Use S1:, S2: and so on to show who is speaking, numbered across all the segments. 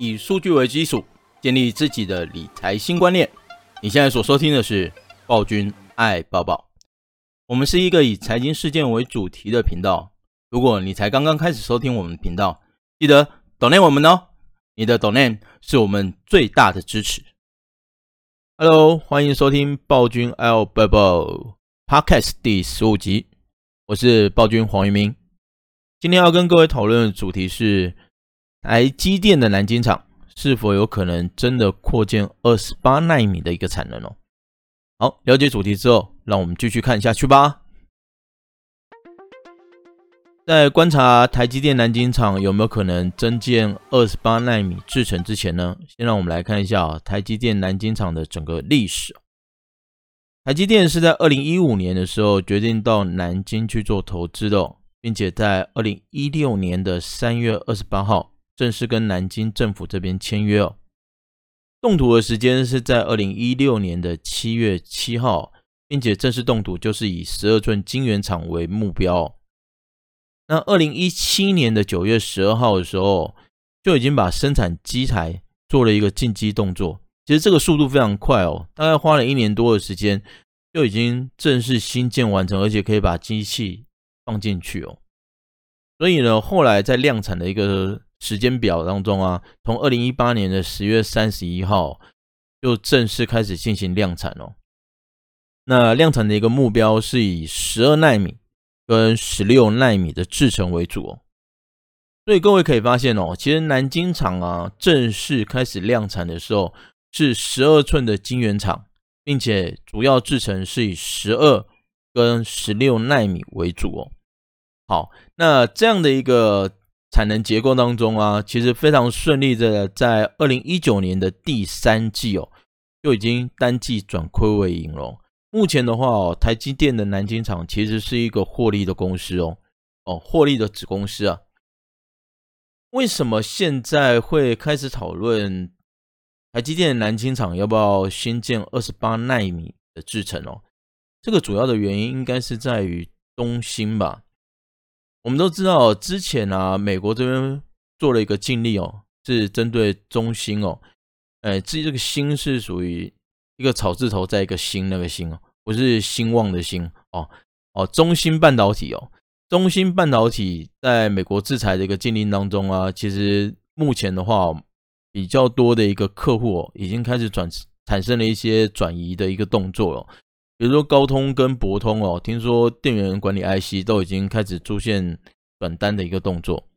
S1: 以数据为基础，建立自己的理财新观念。你现在所收听的是暴君爱抱抱。我们是一个以财经事件为主题的频道。如果你才刚刚开始收听我们频道，记得 donate 我们哦，你的 donate 是我们最大的支持。Hello，欢迎收听暴君爱抱抱 Podcast 第十五集，我是暴君黄于铭。今天要跟各位讨论的主题是。台积电的南京厂是否有可能真的扩建二十八纳米的一个产能哦？好，了解主题之后，让我们继续看下去吧。在观察台积电南京厂有没有可能增建二十八纳米制程之前呢，先让我们来看一下台积电南京厂的整个历史。台积电是在二零一五年的时候决定到南京去做投资的，并且在二零一六年的三月二十八号。正式跟南京政府这边签约哦，动土的时间是在二零一六年的七月七号，并且正式动土就是以十二寸晶圆厂为目标。那二零一七年的九月十二号的时候，就已经把生产机台做了一个进机动作。其实这个速度非常快哦，大概花了一年多的时间，就已经正式新建完成，而且可以把机器放进去哦。所以呢，后来在量产的一个。时间表当中啊，从二零一八年的十月三十一号就正式开始进行量产哦。那量产的一个目标是以十二纳米跟十六纳米的制程为主哦。所以各位可以发现哦，其实南京厂啊正式开始量产的时候是十二寸的晶圆厂，并且主要制程是以十二跟十六纳米为主哦。好，那这样的一个。产能结构当中啊，其实非常顺利的，在二零一九年的第三季哦，就已经单季转亏为盈了。目前的话哦，台积电的南京厂其实是一个获利的公司哦，哦，获利的子公司啊。为什么现在会开始讨论台积电的南京厂要不要新建二十八纳米的制程哦？这个主要的原因应该是在于中芯吧。我们都知道，之前啊，美国这边做了一个禁令哦，是针对中芯哦，哎，至于这个芯是属于一个草字头，再一个兴那个兴哦，不是兴旺的兴哦。哦，中芯半导体哦，中芯半导体在美国制裁的一个禁令当中啊，其实目前的话，比较多的一个客户哦，已经开始转产生了一些转移的一个动作了。比如说高通跟博通哦，听说电源管理 IC 都已经开始出现转单的一个动作，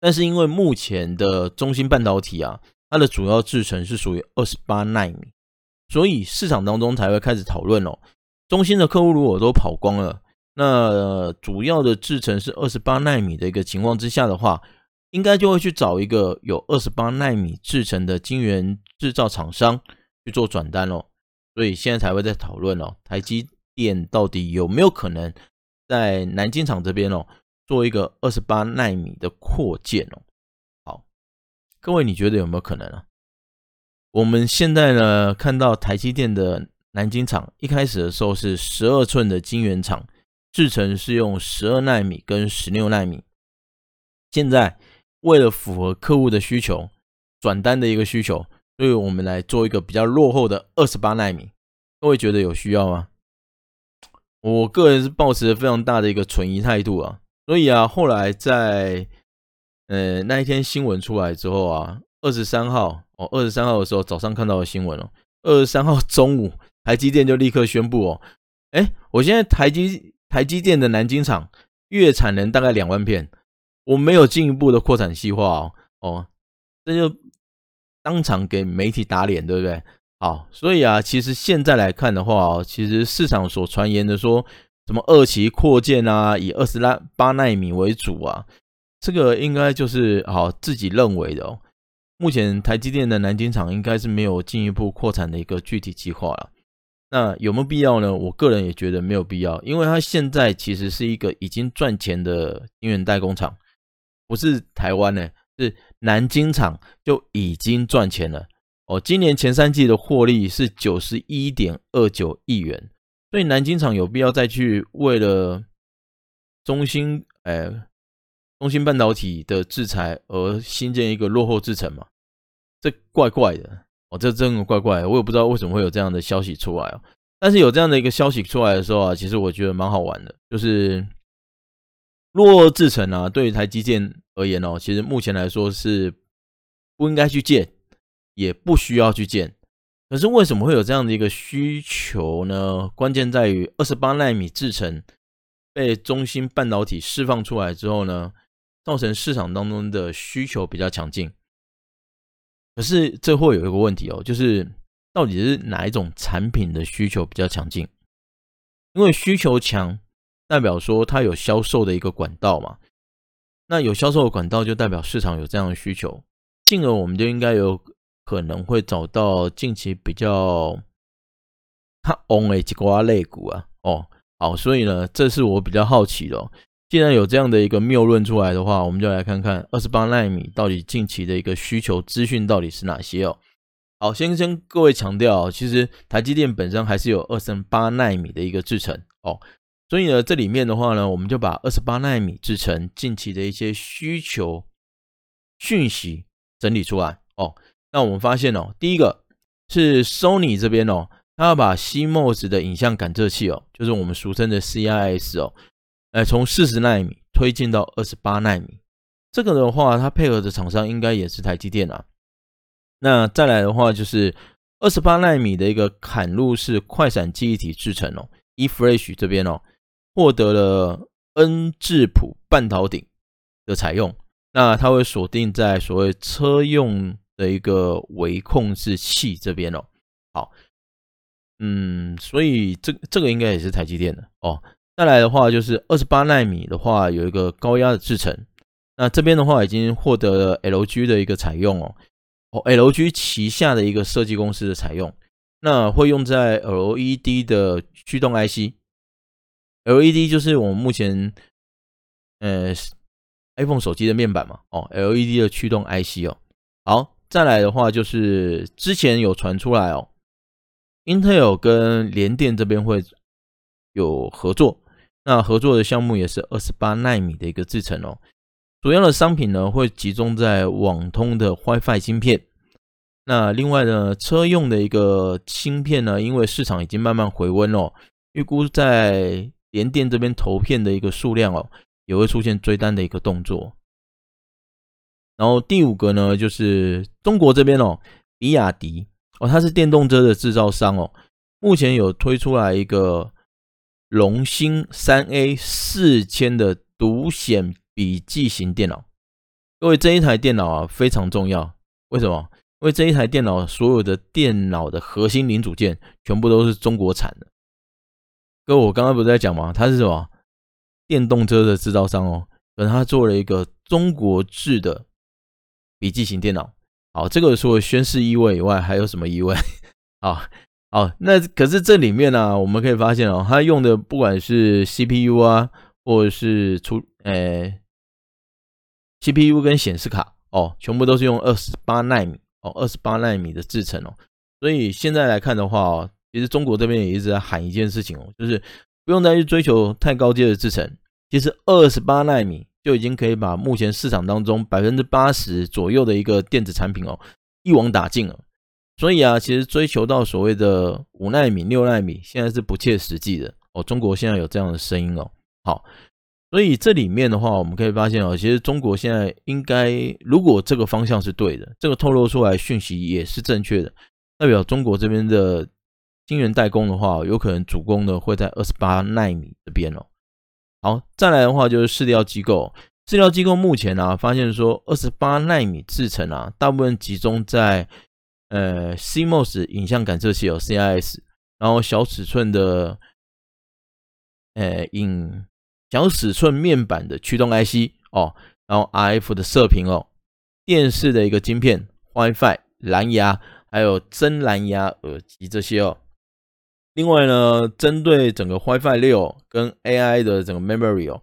S1: 但是因为目前的中芯半导体啊，它的主要制程是属于二十八纳米，所以市场当中才会开始讨论哦。中芯的客户如果都跑光了，那主要的制程是二十八纳米的一个情况之下的话，应该就会去找一个有二十八纳米制程的晶圆制造厂商去做转单哦。所以现在才会在讨论哦，台积电到底有没有可能在南京厂这边哦做一个二十八纳米的扩建哦？好，各位你觉得有没有可能啊？我们现在呢看到台积电的南京厂一开始的时候是十二寸的晶圆厂，制程是用十二纳米跟十六纳米。现在为了符合客户的需求，转单的一个需求。所以我们来做一个比较落后的二十八奈米，各位觉得有需要吗？我个人是抱持非常大的一个存疑态度啊。所以啊，后来在呃那一天新闻出来之后啊，二十三号哦，二十三号的时候早上看到的新闻哦，二十三号中午台积电就立刻宣布哦，哎，我现在台积台积电的南京厂月产能大概两万片，我没有进一步的扩产计划哦，哦，这就。当场给媒体打脸，对不对？好，所以啊，其实现在来看的话，其实市场所传言的说什么二期扩建啊，以二十拉八纳米为主啊，这个应该就是好自己认为的哦。目前台积电的南京厂应该是没有进一步扩产的一个具体计划了。那有没有必要呢？我个人也觉得没有必要，因为它现在其实是一个已经赚钱的晶圆代工厂，不是台湾呢。是南京厂就已经赚钱了哦，今年前三季的获利是九十一点二九亿元，所以南京厂有必要再去为了中芯，哎，中芯半导体的制裁而新建一个落后制程吗？这怪怪的哦，这真的怪怪的，我也不知道为什么会有这样的消息出来哦。但是有这样的一个消息出来的时候啊，其实我觉得蛮好玩的，就是落制程啊，对于台积电而言哦，其实目前来说是不应该去建，也不需要去建。可是为什么会有这样的一个需求呢？关键在于二十八纳米制程被中芯半导体释放出来之后呢，造成市场当中的需求比较强劲。可是这会有一个问题哦，就是到底是哪一种产品的需求比较强劲？因为需求强，代表说它有销售的一个管道嘛。那有销售的管道，就代表市场有这样的需求，进而我们就应该有。可能会找到近期比较它旺的几挂类股啊，哦，好，所以呢，这是我比较好奇的。既然有这样的一个谬论出来的话，我们就来看看二十八奈米到底近期的一个需求资讯到底是哪些哦。好，先跟各位强调，其实台积电本身还是有二十八奈米的一个制程哦，所以呢，这里面的话呢，我们就把二十八纳米制程近期的一些需求讯息整理出来哦。那我们发现哦，第一个是 Sony 这边哦，它要把 CMOS 的影像感测器哦，就是我们俗称的 CIS 哦，呃，从四十纳米推进到二十八纳米。这个的话，它配合的厂商应该也是台积电啊。那再来的话，就是二十八纳米的一个砍入式快闪记忆体制程哦，eFlash 这边哦，获得了 N 智谱半导体的采用。那它会锁定在所谓车用。的一个微控制器这边哦，好，嗯，所以这这个应该也是台积电的哦。再来的话就是二十八纳米的话有一个高压的制程，那这边的话已经获得了 LG 的一个采用哦，哦，LG 旗下的一个设计公司的采用，那会用在 LED 的驱动 IC LED 就是我们目前呃 iPhone 手机的面板嘛，哦，LED 的驱动 IC 哦，好。再来的话，就是之前有传出来哦，Intel 跟联电这边会有合作，那合作的项目也是二十八纳米的一个制程哦。主要的商品呢会集中在网通的 WiFi 芯片。那另外呢，车用的一个芯片呢，因为市场已经慢慢回温哦，预估在联电这边投片的一个数量哦，也会出现追单的一个动作。然后第五个呢，就是中国这边哦，比亚迪哦，它是电动车的制造商哦，目前有推出来一个龙芯三 A 四千的独显笔记型电脑。各位，这一台电脑啊非常重要，为什么？因为这一台电脑所有的电脑的核心零组件全部都是中国产的。哥，我刚刚不是在讲吗？他是什么？电动车的制造商哦，可是他做了一个中国制的。笔记型电脑，好，这个除了宣示意味以外，还有什么意味？好，好，那可是这里面呢、啊，我们可以发现哦，他用的不管是 CPU 啊，或者是出，呃，CPU 跟显示卡哦，全部都是用二十八奈米哦，二十八奈米的制程哦。所以现在来看的话哦，其实中国这边也一直在喊一件事情哦，就是不用再去追求太高阶的制程，其实二十八奈米。就已经可以把目前市场当中百分之八十左右的一个电子产品哦，一网打尽了。所以啊，其实追求到所谓的五奈米、六奈米，现在是不切实际的哦。中国现在有这样的声音哦。好，所以这里面的话，我们可以发现哦，其实中国现在应该，如果这个方向是对的，这个透露出来讯息也是正确的，代表中国这边的晶圆代工的话，有可能主攻的会在二十八纳米这边哦。好，再来的话就是市调机构，市调机构目前啊发现说，二十八纳米制程啊，大部分集中在呃 CMOS 影像感测器有 CIS，然后小尺寸的呃影小尺寸面板的驱动 IC 哦，然后 RF 的射频哦，电视的一个晶片、WiFi、蓝牙，还有真蓝牙耳机这些哦。另外呢，针对整个 WiFi 六跟 AI 的整个 memory 哦，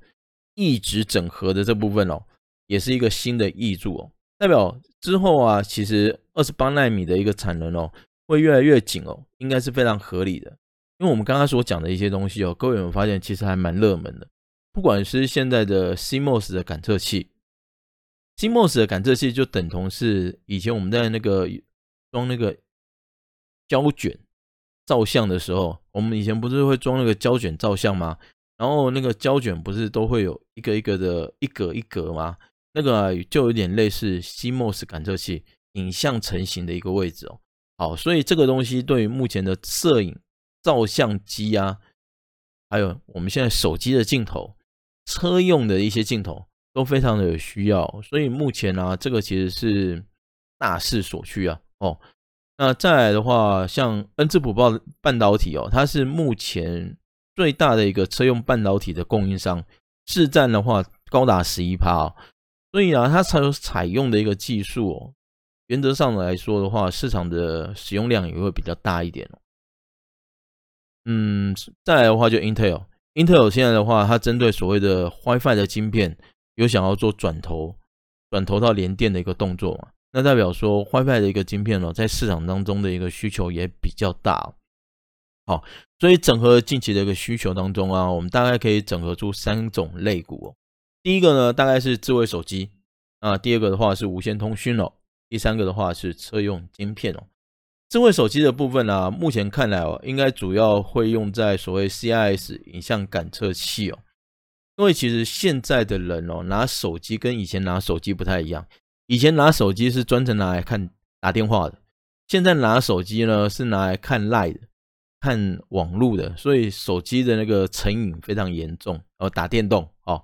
S1: 一直整合的这部分哦，也是一个新的挹注哦，代表之后啊，其实二十八纳米的一个产能哦，会越来越紧哦，应该是非常合理的。因为我们刚刚所讲的一些东西哦，各位有没有发现其实还蛮热门的？不管是现在的 CMOS 的感测器，CMOS 的感测器就等同是以前我们在那个装那个胶卷照相的时候，我们以前不是会装那个胶卷照相吗？然后那个胶卷不是都会有一个一个的一格一格吗？那个，就有点类似 CMOS 感测器影像成型的一个位置哦。好，所以这个东西对于目前的摄影照相机啊，还有我们现在手机的镜头、车用的一些镜头。都非常的有需要，所以目前呢、这个其实是大势所趋啊。哦，那再来的话，像恩智浦报半导体哦，它是目前最大的一个车用半导体的供应商，市占的话高达十一趴哦。所以啊，它才有采用的一个技术哦，原则上来说的话，市场的使用量也会比较大一点哦。嗯，再来的话就 Intel，Intel 现在的话，它针对所谓的 WiFi 的晶片。有想要做转投，转投到联电的一个动作嘛？那代表说，WiFi 的一个晶片哦，在市场当中的一个需求也比较大。好，所以整合近期的一个需求当中啊，我们大概可以整合出三种类股哦。第一个呢，大概是智慧手机啊；第二个的话是无线通讯哦；第三个的话是车用晶片哦。智慧手机的部分啊，目前看来哦，应该主要会用在所谓 CIS 影像感测器哦。因为其实现在的人哦，拿手机跟以前拿手机不太一样。以前拿手机是专程拿来看打电话的，现在拿手机呢是拿来看 LINE 的、看网络的，所以手机的那个成瘾非常严重。哦，打电动哦。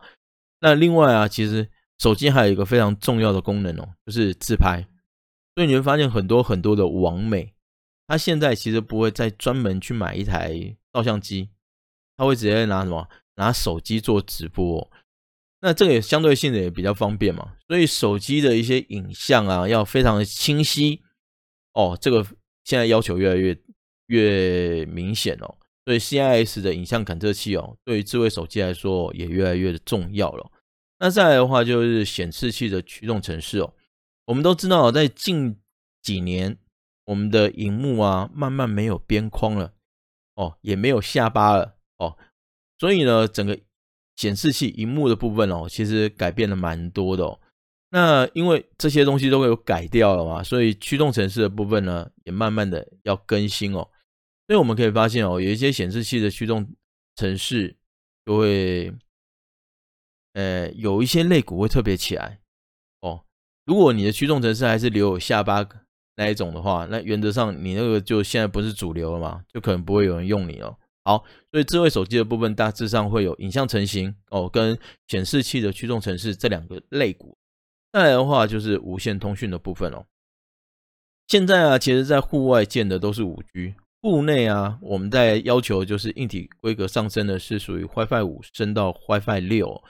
S1: 那另外啊，其实手机还有一个非常重要的功能哦，就是自拍。所以你会发现很多很多的网美，他现在其实不会再专门去买一台照相机，他会直接拿什么？拿手机做直播，那这个也相对性的也比较方便嘛，所以手机的一些影像啊，要非常的清晰哦，这个现在要求越来越越明显哦，所以 CIS 的影像感测器哦，对于智慧手机来说也越来越的重要了。那再来的话就是显示器的驱动程式哦，我们都知道在近几年，我们的荧幕啊慢慢没有边框了哦，也没有下巴了哦。所以呢，整个显示器荧幕的部分哦，其实改变了蛮多的哦。那因为这些东西都会有改掉了嘛，所以驱动程式的部分呢，也慢慢的要更新哦。所以我们可以发现哦，有一些显示器的驱动程式就会，呃，有一些肋骨会特别起来哦。如果你的驱动程式还是留有下巴那一种的话，那原则上你那个就现在不是主流了嘛，就可能不会有人用你哦。好，所以智慧手机的部分大致上会有影像成型哦，跟显示器的驱动程式这两个类股。再来的话就是无线通讯的部分哦。现在啊，其实在户外建的都是五 G，户内啊，我们在要求就是硬体规格上升的是属于 WiFi 五升到 WiFi 六。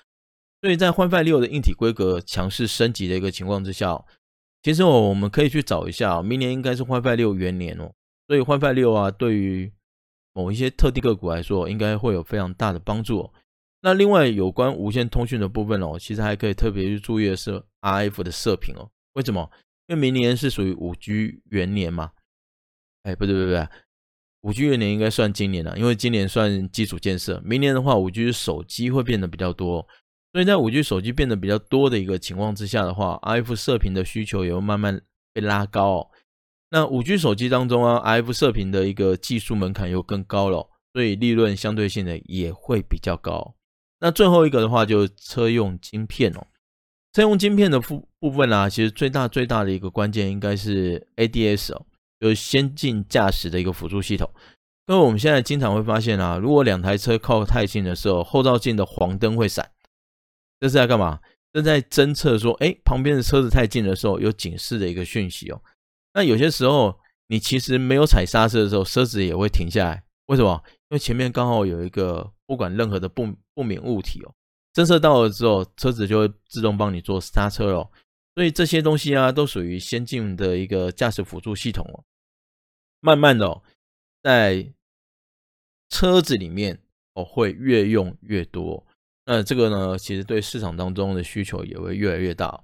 S1: 所以在 WiFi 六的硬体规格强势升级的一个情况之下，其实我们可以去找一下，明年应该是 WiFi 六元年哦。所以 WiFi 六啊，对于某一些特定个股来说，应该会有非常大的帮助。那另外有关无线通讯的部分哦，其实还可以特别去注意的是 RF 的射频哦。为什么？因为明年是属于五 G 元年嘛。哎，不对不对不对，五 G 元年应该算今年了，因为今年算基础建设。明年的话，五 G 手机会变得比较多，所以在五 G 手机变得比较多的一个情况之下的话，RF 射频的需求也会慢慢被拉高哦。那五 G 手机当中啊，RF 射频的一个技术门槛又更高了，所以利润相对性的也会比较高。那最后一个的话，就是车用晶片哦。车用晶片的部部分啊，其实最大最大的一个关键应该是 ADS 哦，就是先进驾驶的一个辅助系统。因为我们现在经常会发现啊，如果两台车靠太近的时候，后照镜的黄灯会闪，这是在干嘛？这是在侦测说，哎，旁边的车子太近的时候有警示的一个讯息哦。那有些时候，你其实没有踩刹车的时候，车子也会停下来。为什么？因为前面刚好有一个不管任何的不不明物体哦，侦测到了之后，车子就会自动帮你做刹车哦。所以这些东西啊，都属于先进的一个驾驶辅助系统哦。慢慢的哦，在车子里面哦，会越用越多。那这个呢，其实对市场当中的需求也会越来越大。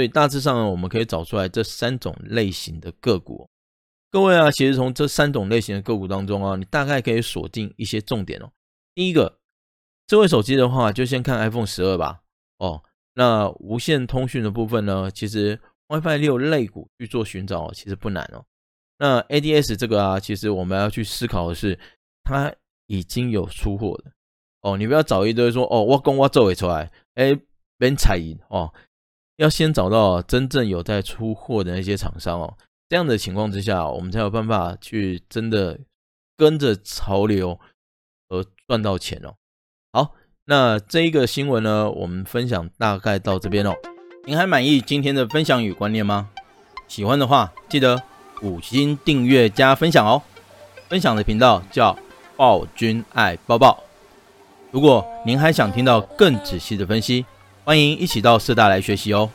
S1: 所以大致上呢，我们可以找出来这三种类型的个股。各位啊，其实从这三种类型的个股当中啊，你大概可以锁定一些重点哦。第一个，智慧手机的话，就先看 iPhone 十二吧。哦，那无线通讯的部分呢，其实 WiFi 六类股去做寻找其实不难哦。那 ADS 这个啊，其实我们要去思考的是，它已经有出货的哦，你不要找一堆说哦，我公我做会出来，哎，别踩赢哦，要先找到真正有在出货的那些厂商哦，这样的情况之下，我们才有办法去真的跟着潮流而赚到钱哦。好，那这一个新闻呢，我们分享大概到这边哦。您还满意今天的分享与观念吗？喜欢的话，记得五星订阅加分享哦。分享的频道叫暴君爱抱抱。如果您还想听到更仔细的分析，欢迎一起到社大来学习哦。